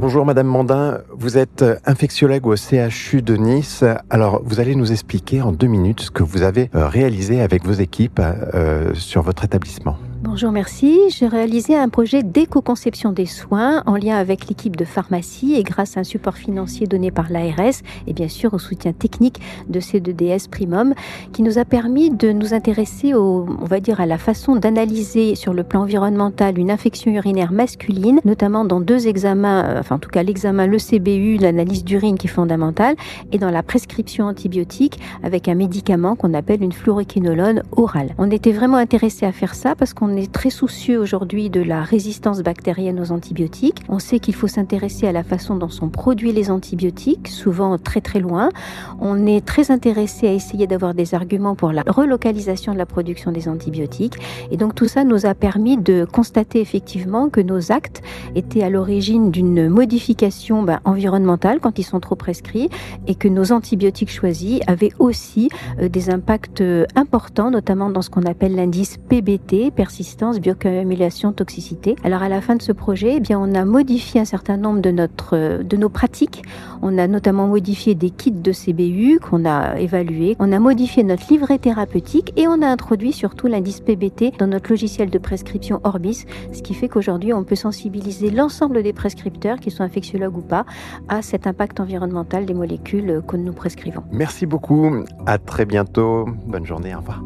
Bonjour Madame Mandin, vous êtes infectiologue au CHU de Nice. Alors vous allez nous expliquer en deux minutes ce que vous avez euh, réalisé avec vos équipes euh, sur votre établissement. Bonjour, merci. J'ai réalisé un projet d'éco-conception des soins en lien avec l'équipe de pharmacie et grâce à un support financier donné par l'ARS et bien sûr au soutien technique de C2DS Primum qui nous a permis de nous intéresser au, on va dire à la façon d'analyser sur le plan environnemental une infection urinaire masculine, notamment dans deux examens, euh, enfin en tout cas l'examen le CBU, l'analyse d'urine qui est fondamentale et dans la prescription antibiotique avec un médicament qu'on appelle une fluoroquinolone orale. On était vraiment intéressé à faire ça parce qu'on on est très soucieux aujourd'hui de la résistance bactérienne aux antibiotiques. On sait qu'il faut s'intéresser à la façon dont sont produits les antibiotiques, souvent très très loin. On est très intéressé à essayer d'avoir des arguments pour la relocalisation de la production des antibiotiques. Et donc tout ça nous a permis de constater effectivement que nos actes étaient à l'origine d'une modification ben, environnementale quand ils sont trop prescrits et que nos antibiotiques choisis avaient aussi euh, des impacts euh, importants, notamment dans ce qu'on appelle l'indice PBT, persistance, bioaccumulation, toxicité. Alors à la fin de ce projet, eh bien on a modifié un certain nombre de notre de nos pratiques. On a notamment modifié des kits de CBU qu'on a évalués. On a modifié notre livret thérapeutique et on a introduit surtout l'indice PBT dans notre logiciel de prescription Orbis, ce qui fait qu'aujourd'hui on peut sensibiliser l'ensemble des prescripteurs, qu'ils soient infectiologues ou pas, à cet impact environnemental des molécules que nous prescrivons. Merci beaucoup. À très bientôt. Bonne journée. Au revoir.